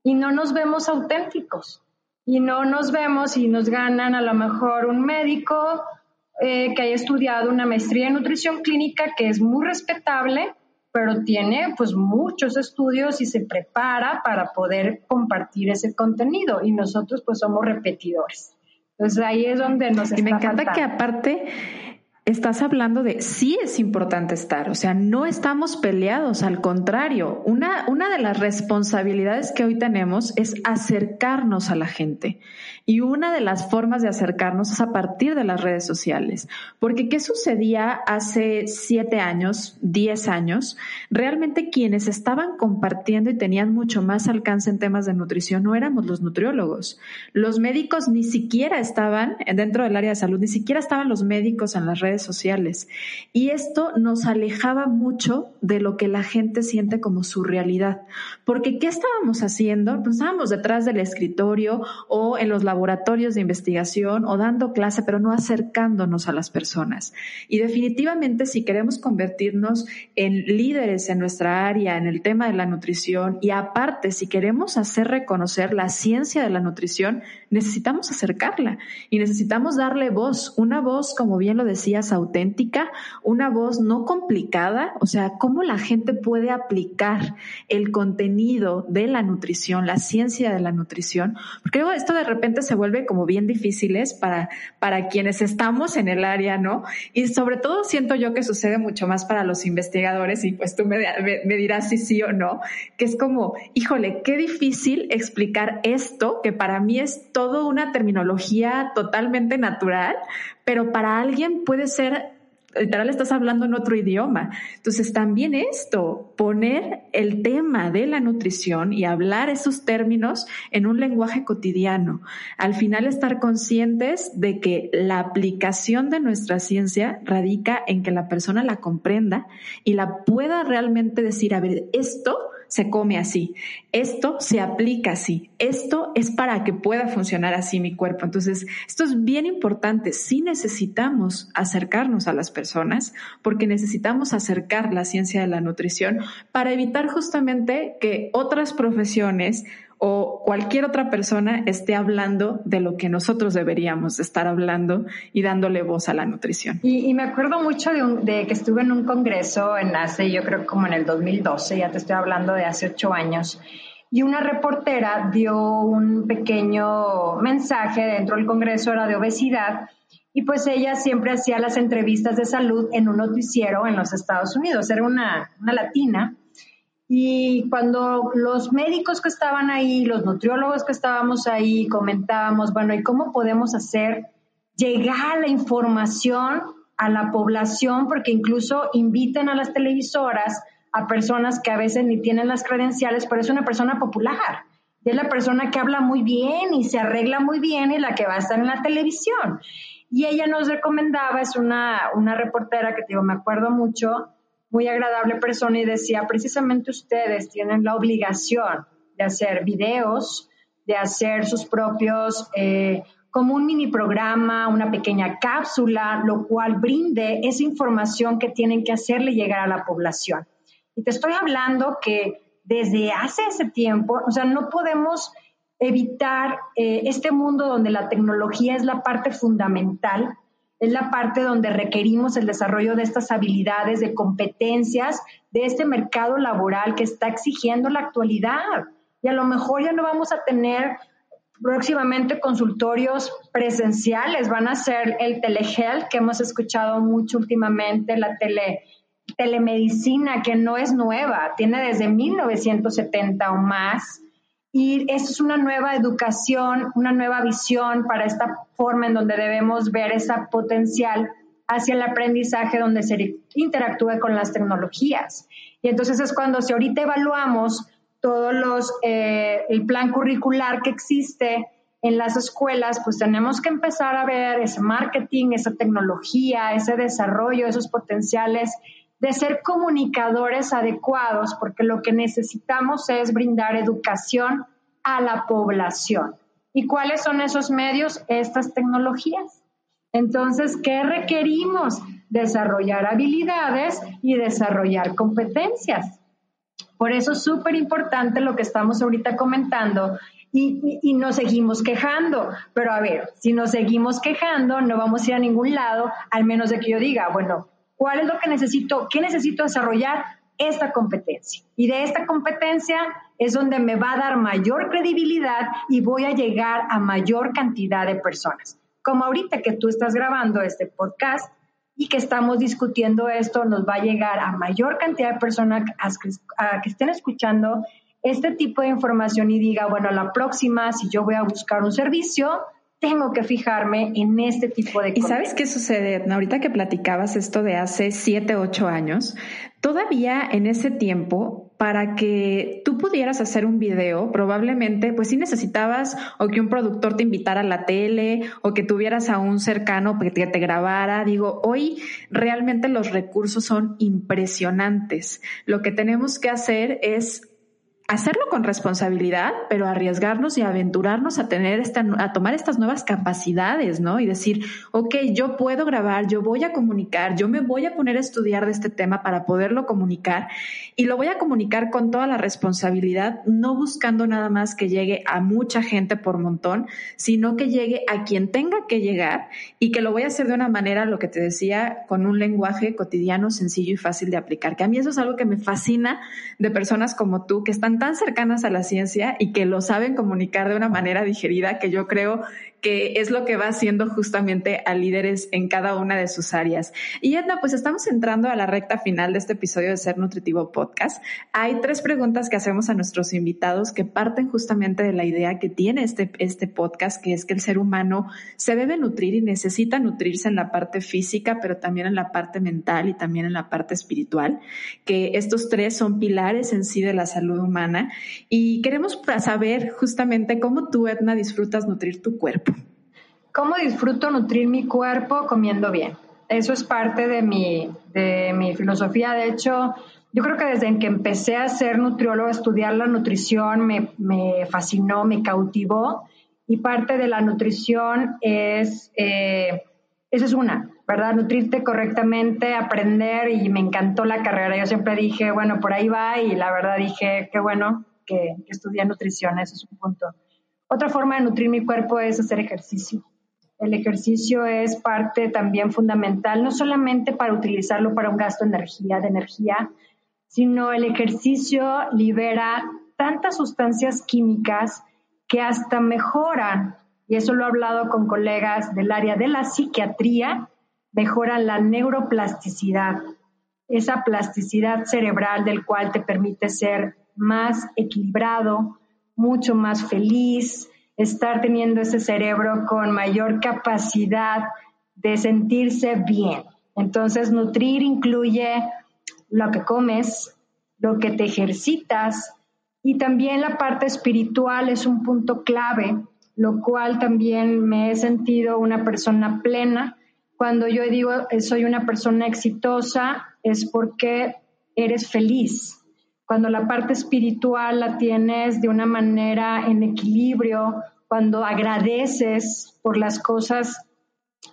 y no nos vemos auténticos y no nos vemos y nos ganan a lo mejor un médico eh, que haya estudiado una maestría en nutrición clínica que es muy respetable, pero tiene pues muchos estudios y se prepara para poder compartir ese contenido y nosotros pues somos repetidores. Entonces ahí es donde nos... Y me encanta que aparte estás hablando de sí es importante estar, o sea, no estamos peleados, al contrario, una, una de las responsabilidades que hoy tenemos es acercarnos a la gente. Y una de las formas de acercarnos es a partir de las redes sociales. Porque ¿qué sucedía hace siete años, diez años? Realmente quienes estaban compartiendo y tenían mucho más alcance en temas de nutrición no éramos los nutriólogos. Los médicos ni siquiera estaban dentro del área de salud, ni siquiera estaban los médicos en las redes sociales. Y esto nos alejaba mucho de lo que la gente siente como su realidad. Porque ¿qué estábamos haciendo? Pues estábamos detrás del escritorio o en los laboratorios laboratorios de investigación o dando clase, pero no acercándonos a las personas. Y definitivamente si queremos convertirnos en líderes en nuestra área, en el tema de la nutrición, y aparte si queremos hacer reconocer la ciencia de la nutrición, necesitamos acercarla y necesitamos darle voz, una voz, como bien lo decías, auténtica, una voz no complicada, o sea, cómo la gente puede aplicar el contenido de la nutrición, la ciencia de la nutrición, porque esto de repente se vuelve como bien difíciles para, para quienes estamos en el área, ¿no? Y sobre todo siento yo que sucede mucho más para los investigadores y pues tú me, me, dirás si sí o no, que es como, híjole, qué difícil explicar esto, que para mí es todo una terminología totalmente natural, pero para alguien puede ser literal estás hablando en otro idioma. Entonces también esto, poner el tema de la nutrición y hablar esos términos en un lenguaje cotidiano. Al final estar conscientes de que la aplicación de nuestra ciencia radica en que la persona la comprenda y la pueda realmente decir, a ver, esto se come así, esto se aplica así, esto es para que pueda funcionar así mi cuerpo. Entonces, esto es bien importante. Sí necesitamos acercarnos a las personas porque necesitamos acercar la ciencia de la nutrición para evitar justamente que otras profesiones o cualquier otra persona esté hablando de lo que nosotros deberíamos estar hablando y dándole voz a la nutrición. Y, me acuerdo mucho de, que estuve en un congreso en hace, yo creo como en el 2012, ya te estoy hablando de hace ocho años, y una reportera dio un pequeño mensaje dentro del congreso, era de obesidad, y pues ella siempre hacía las entrevistas de salud en un noticiero en los Estados Unidos, era una, una latina y cuando los médicos que estaban ahí, los nutriólogos que estábamos ahí, comentábamos, bueno, ¿y cómo podemos hacer llegar la información a la población? Porque incluso invitan a las televisoras a personas que a veces ni tienen las credenciales, pero es una persona popular. es la persona que habla muy bien y se arregla muy bien y la que va a estar en la televisión. Y ella nos recomendaba, es una, una reportera que digo, me acuerdo mucho, muy agradable persona y decía, precisamente ustedes tienen la obligación de hacer videos, de hacer sus propios, eh, como un mini programa, una pequeña cápsula, lo cual brinde esa información que tienen que hacerle llegar a la población. Y te estoy hablando que desde hace ese tiempo, o sea, no podemos evitar eh, este mundo donde la tecnología es la parte fundamental es la parte donde requerimos el desarrollo de estas habilidades, de competencias, de este mercado laboral que está exigiendo la actualidad. Y a lo mejor ya no vamos a tener próximamente consultorios presenciales, van a ser el telehealth que hemos escuchado mucho últimamente, la tele, telemedicina que no es nueva, tiene desde 1970 o más y esto es una nueva educación, una nueva visión para esta forma en donde debemos ver esa potencial hacia el aprendizaje donde se interactúe con las tecnologías. Y entonces es cuando si ahorita evaluamos todos los, eh, el plan curricular que existe en las escuelas, pues tenemos que empezar a ver ese marketing, esa tecnología, ese desarrollo, esos potenciales de ser comunicadores adecuados, porque lo que necesitamos es brindar educación a la población. ¿Y cuáles son esos medios? Estas tecnologías. Entonces, ¿qué requerimos? Desarrollar habilidades y desarrollar competencias. Por eso es súper importante lo que estamos ahorita comentando y, y, nos seguimos quejando. Pero a ver, si nos seguimos quejando, no vamos a ir a ningún lado, al menos de que yo diga, bueno, ¿Cuál es lo que necesito? ¿Qué necesito desarrollar? Esta competencia. Y de esta competencia es donde me va a dar mayor credibilidad y voy a llegar a mayor cantidad de personas. Como ahorita que tú estás grabando este podcast y que estamos discutiendo esto, nos va a llegar a mayor cantidad de personas a que estén escuchando este tipo de información y diga, bueno, la próxima, si yo voy a buscar un servicio, tengo que fijarme en este tipo de cosas. ¿Y sabes qué sucede? Ahorita que platicabas esto de hace siete, ocho años, todavía en ese tiempo, para que tú pudieras hacer un video, probablemente, pues sí necesitabas o que un productor te invitara a la tele o que tuvieras a un cercano que te grabara. Digo, hoy realmente los recursos son impresionantes. Lo que tenemos que hacer es hacerlo con responsabilidad, pero arriesgarnos y aventurarnos a tener esta, a tomar estas nuevas capacidades, ¿no? Y decir, ok, yo puedo grabar, yo voy a comunicar, yo me voy a poner a estudiar de este tema para poderlo comunicar y lo voy a comunicar con toda la responsabilidad, no buscando nada más que llegue a mucha gente por montón, sino que llegue a quien tenga que llegar y que lo voy a hacer de una manera, lo que te decía, con un lenguaje cotidiano, sencillo y fácil de aplicar. Que a mí eso es algo que me fascina de personas como tú que están tan cercanas a la ciencia y que lo saben comunicar de una manera digerida que yo creo que es lo que va haciendo justamente a líderes en cada una de sus áreas. Y Edna, pues estamos entrando a la recta final de este episodio de Ser Nutritivo Podcast. Hay tres preguntas que hacemos a nuestros invitados que parten justamente de la idea que tiene este, este podcast, que es que el ser humano se debe nutrir y necesita nutrirse en la parte física, pero también en la parte mental y también en la parte espiritual, que estos tres son pilares en sí de la salud humana. Y queremos saber justamente cómo tú, Edna, disfrutas nutrir tu cuerpo. ¿Cómo disfruto nutrir mi cuerpo comiendo bien? eso es parte de mi, de mi filosofía. De hecho, yo creo que desde que empecé a ser nutriólogo, a estudiar la nutrición, me, me fascinó, me cautivó. Y parte de la nutrición es, eh, esa es una, ¿verdad? Nutrirte correctamente, aprender y me encantó la carrera. Yo siempre dije, bueno, por ahí va y la verdad dije, qué bueno que, que estudié nutrición, ese es un punto. Otra forma de nutrir mi cuerpo es hacer ejercicio. El ejercicio es parte también fundamental, no solamente para utilizarlo para un gasto de energía, de energía, sino el ejercicio libera tantas sustancias químicas que hasta mejoran, y eso lo he hablado con colegas del área de la psiquiatría, mejoran la neuroplasticidad, esa plasticidad cerebral del cual te permite ser más equilibrado, mucho más feliz, estar teniendo ese cerebro con mayor capacidad de sentirse bien. Entonces, nutrir incluye lo que comes, lo que te ejercitas y también la parte espiritual es un punto clave, lo cual también me he sentido una persona plena. Cuando yo digo soy una persona exitosa es porque eres feliz, cuando la parte espiritual la tienes de una manera en equilibrio, cuando agradeces por las cosas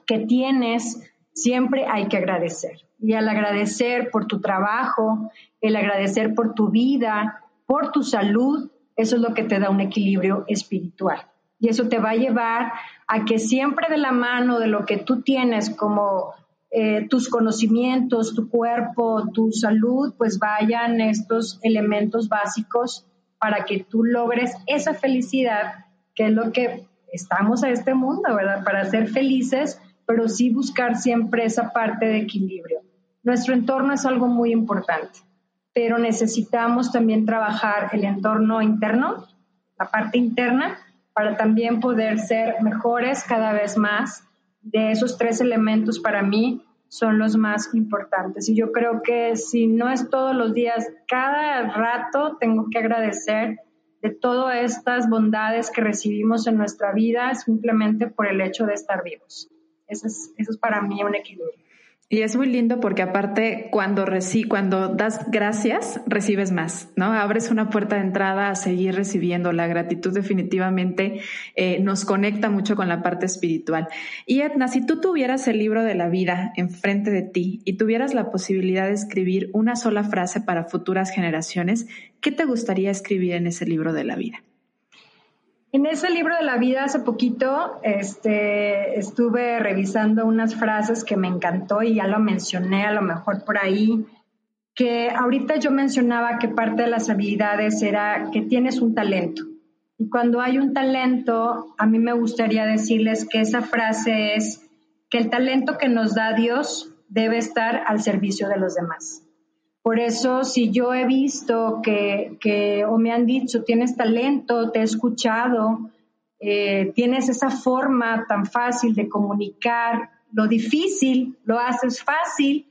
que tienes, siempre hay que agradecer. Y al agradecer por tu trabajo, el agradecer por tu vida, por tu salud, eso es lo que te da un equilibrio espiritual. Y eso te va a llevar a que siempre de la mano de lo que tú tienes como eh, tus conocimientos, tu cuerpo, tu salud, pues vayan estos elementos básicos para que tú logres esa felicidad, que es lo que estamos a este mundo, ¿verdad? Para ser felices, pero sí buscar siempre esa parte de equilibrio. Nuestro entorno es algo muy importante, pero necesitamos también trabajar el entorno interno, la parte interna, para también poder ser mejores cada vez más de esos tres elementos para mí son los más importantes. Y yo creo que si no es todos los días, cada rato tengo que agradecer de todas estas bondades que recibimos en nuestra vida simplemente por el hecho de estar vivos. Eso es, eso es para mí un equilibrio. Y es muy lindo porque aparte cuando reci cuando das gracias, recibes más, ¿no? Abres una puerta de entrada a seguir recibiendo. La gratitud definitivamente eh, nos conecta mucho con la parte espiritual. Y Edna, si tú tuvieras el libro de la vida enfrente de ti y tuvieras la posibilidad de escribir una sola frase para futuras generaciones, ¿qué te gustaría escribir en ese libro de la vida? En ese libro de la vida hace poquito este, estuve revisando unas frases que me encantó y ya lo mencioné a lo mejor por ahí, que ahorita yo mencionaba que parte de las habilidades era que tienes un talento. Y cuando hay un talento, a mí me gustaría decirles que esa frase es que el talento que nos da Dios debe estar al servicio de los demás. Por eso, si yo he visto que, o me han dicho, tienes talento, te he escuchado, eh, tienes esa forma tan fácil de comunicar, lo difícil lo haces fácil,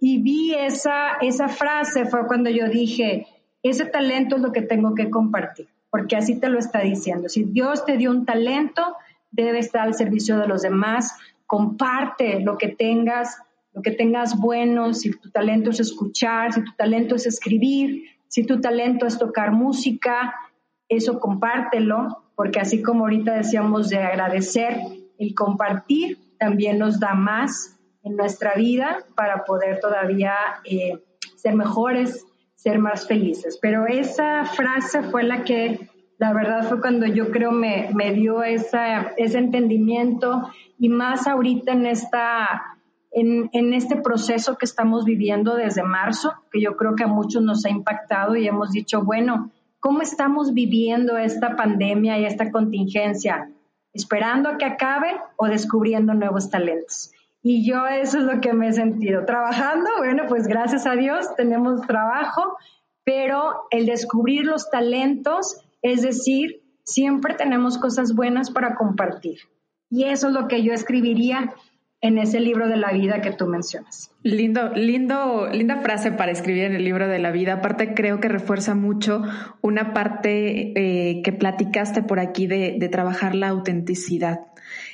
y vi esa, esa frase, fue cuando yo dije, ese talento es lo que tengo que compartir, porque así te lo está diciendo. Si Dios te dio un talento, debe estar al servicio de los demás, comparte lo que tengas lo que tengas bueno, si tu talento es escuchar, si tu talento es escribir, si tu talento es tocar música, eso compártelo, porque así como ahorita decíamos de agradecer, el compartir también nos da más en nuestra vida para poder todavía eh, ser mejores, ser más felices. Pero esa frase fue la que, la verdad, fue cuando yo creo me, me dio esa, ese entendimiento y más ahorita en esta en, este proceso que estamos viviendo desde marzo, que yo creo que a muchos nos ha impactado y hemos dicho, bueno, ¿cómo estamos viviendo esta pandemia y esta contingencia? ¿Esperando a que acabe o descubriendo nuevos talentos? Y yo eso es lo que me he sentido. Trabajando, bueno, pues gracias a Dios tenemos trabajo, pero el descubrir los talentos, es decir, siempre tenemos cosas buenas para compartir. Y eso es lo que yo escribiría en ese libro de la vida que tú mencionas. Lindo, lindo, linda frase para escribir en el libro de la vida. Aparte, creo que refuerza mucho una parte eh, que platicaste por aquí de, de trabajar la autenticidad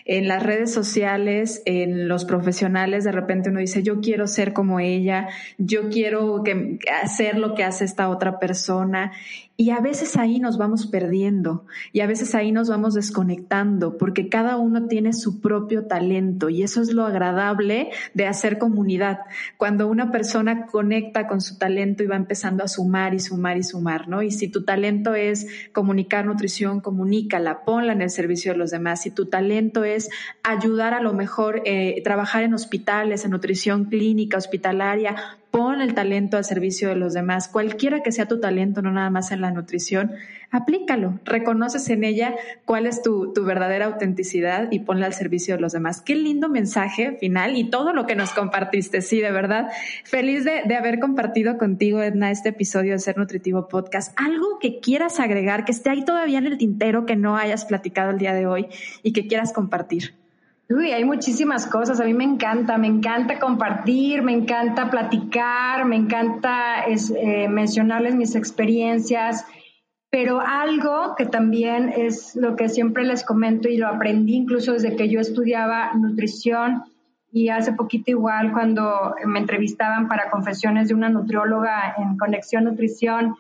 en las redes sociales, en los profesionales, de repente uno dice, yo quiero ser como ella, yo quiero que, hacer lo que hace esta otra persona. Y a veces ahí nos vamos perdiendo y a veces ahí nos vamos desconectando porque cada uno tiene su propio talento y eso es lo agradable de hacer comunidad. Cuando una persona conecta con su talento y va empezando a sumar y sumar y sumar, ¿no? Y si tu talento es comunicar nutrición, comunícala, ponla en el servicio de los demás. Si tu talento es ayudar a lo mejor, eh, trabajar en hospitales, en nutrición clínica, hospitalaria, pon el talento al servicio de los demás, cualquiera que sea tu talento, no nada más en la nutrición, aplícalo, reconoces en ella cuál es tu, verdadera autenticidad y ponla al servicio de los demás. Qué lindo mensaje final y todo lo que nos compartiste, sí, de verdad. Feliz de, de haber compartido contigo, Edna, este episodio de Ser Nutritivo Podcast. Algo que quieras agregar, que esté ahí todavía en el tintero, que no hayas platicado el día de hoy y que quieras compartir. Uy, hay muchísimas cosas. A mí me encanta, me encanta compartir, me encanta platicar, me encanta eh, mencionarles mis experiencias. Pero algo que también es lo que siempre les comento y lo aprendí incluso desde que yo estudiaba nutrición y hace poquito igual cuando me entrevistaban para confesiones de una nutrióloga en Conexión Nutrición,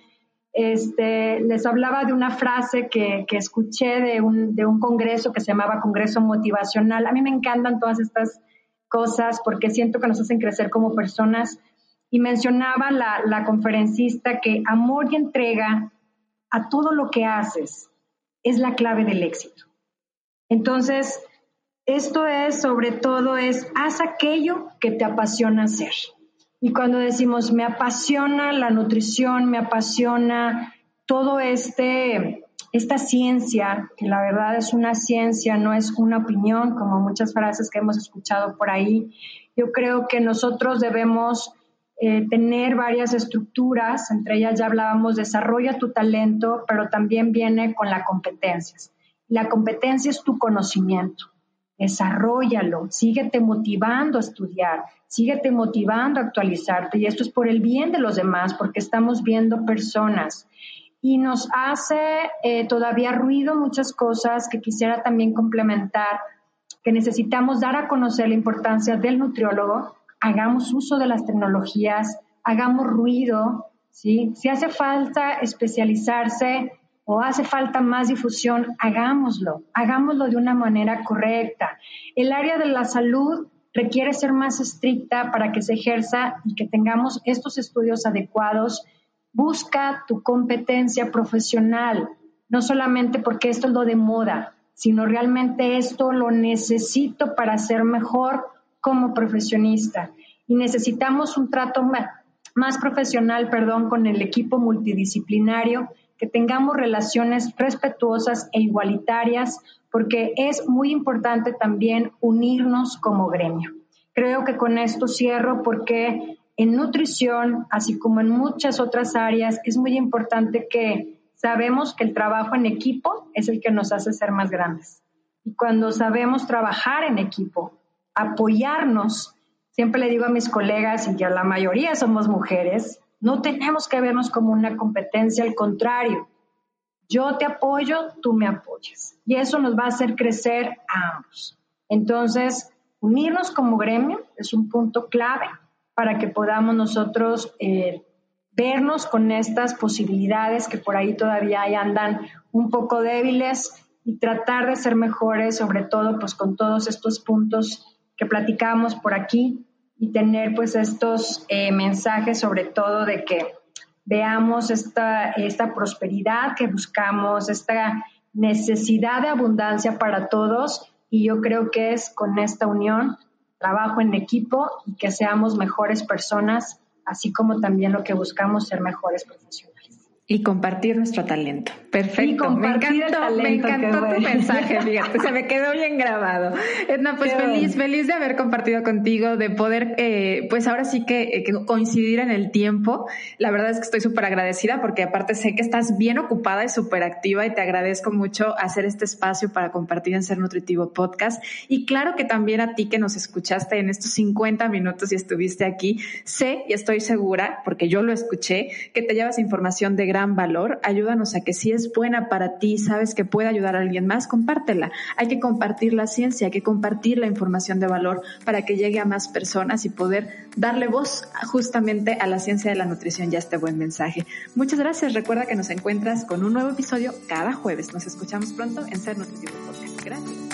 este, les hablaba de una frase que, escuché de un, de un, congreso que se llamaba Congreso Motivacional. A mí me encantan todas estas cosas porque siento que nos hacen crecer como personas. Y mencionaba la, la conferencista que amor y entrega a todo lo que haces es la clave del éxito. Entonces, esto es sobre todo es haz aquello que te apasiona hacer. Y cuando decimos, me apasiona la nutrición, me apasiona todo este, esta ciencia, que la verdad es una ciencia, no es una opinión, como muchas frases que hemos escuchado por ahí, yo creo que nosotros debemos eh, tener varias estructuras, entre ellas ya hablábamos, desarrolla tu talento, pero también viene con las competencias. La competencia es tu conocimiento desarrollalo, síguete motivando a estudiar, síguete motivando a actualizarte y esto es por el bien de los demás porque estamos viendo personas y nos hace eh, todavía ruido muchas cosas que quisiera también complementar, que necesitamos dar a conocer la importancia del nutriólogo, hagamos uso de las tecnologías, hagamos ruido, ¿sí? Si hace falta especializarse, o hace falta más difusión, hagámoslo, hagámoslo de una manera correcta. El área de la salud requiere ser más estricta para que se ejerza y que tengamos estos estudios adecuados. Busca tu competencia profesional, no solamente porque esto es lo de moda, sino realmente esto lo necesito para ser mejor como profesionista. Y necesitamos un trato más profesional, perdón, con el equipo multidisciplinario que tengamos relaciones respetuosas e igualitarias, porque es muy importante también unirnos como gremio. Creo que con esto cierro porque en nutrición, así como en muchas otras áreas, es muy importante que sabemos que el trabajo en equipo es el que nos hace ser más grandes. Y cuando sabemos trabajar en equipo, apoyarnos, siempre le digo a mis colegas, y ya la mayoría somos mujeres, no tenemos que vernos como una competencia, al contrario. Yo te apoyo, tú me apoyas. Y eso nos va a hacer crecer a ambos. Entonces, unirnos como gremio es un punto clave para que podamos nosotros eh, vernos con estas posibilidades que por ahí todavía andan un poco débiles y tratar de ser mejores, sobre todo pues con todos estos puntos que platicamos por aquí y tener pues estos eh, mensajes sobre todo de que veamos esta, esta prosperidad que buscamos, esta necesidad de abundancia para todos y yo creo que es con esta unión, trabajo en equipo y que seamos mejores personas, así como también lo que buscamos ser mejores profesionales. Y compartir nuestro talento. Perfecto. me encantó, me encantó tu mensaje, fíjate, se me quedó bien grabado. Edna, pues feliz, feliz de haber compartido contigo, de poder, eh, pues ahora sí eh, que, coincidir en el tiempo. La verdad es que estoy súper agradecida porque aparte sé que estás bien ocupada y súper activa y te agradezco mucho hacer este espacio para compartir en Ser Nutritivo Podcast. Y claro que también a ti que nos escuchaste en estos 50 minutos y estuviste aquí, sé y estoy segura, porque yo lo escuché, que te llevas información de gran valor, ayúdanos a que si es buena para ti, sabes que puede ayudar a alguien más, compártela. Hay que compartir la ciencia, hay que compartir la información de valor para que llegue a más personas y poder darle voz justamente a la ciencia de la nutrición y a este buen mensaje. Muchas gracias. Recuerda que nos encuentras con un nuevo episodio cada jueves. Nos escuchamos pronto en Ser Nutritivo Podcast. Gracias.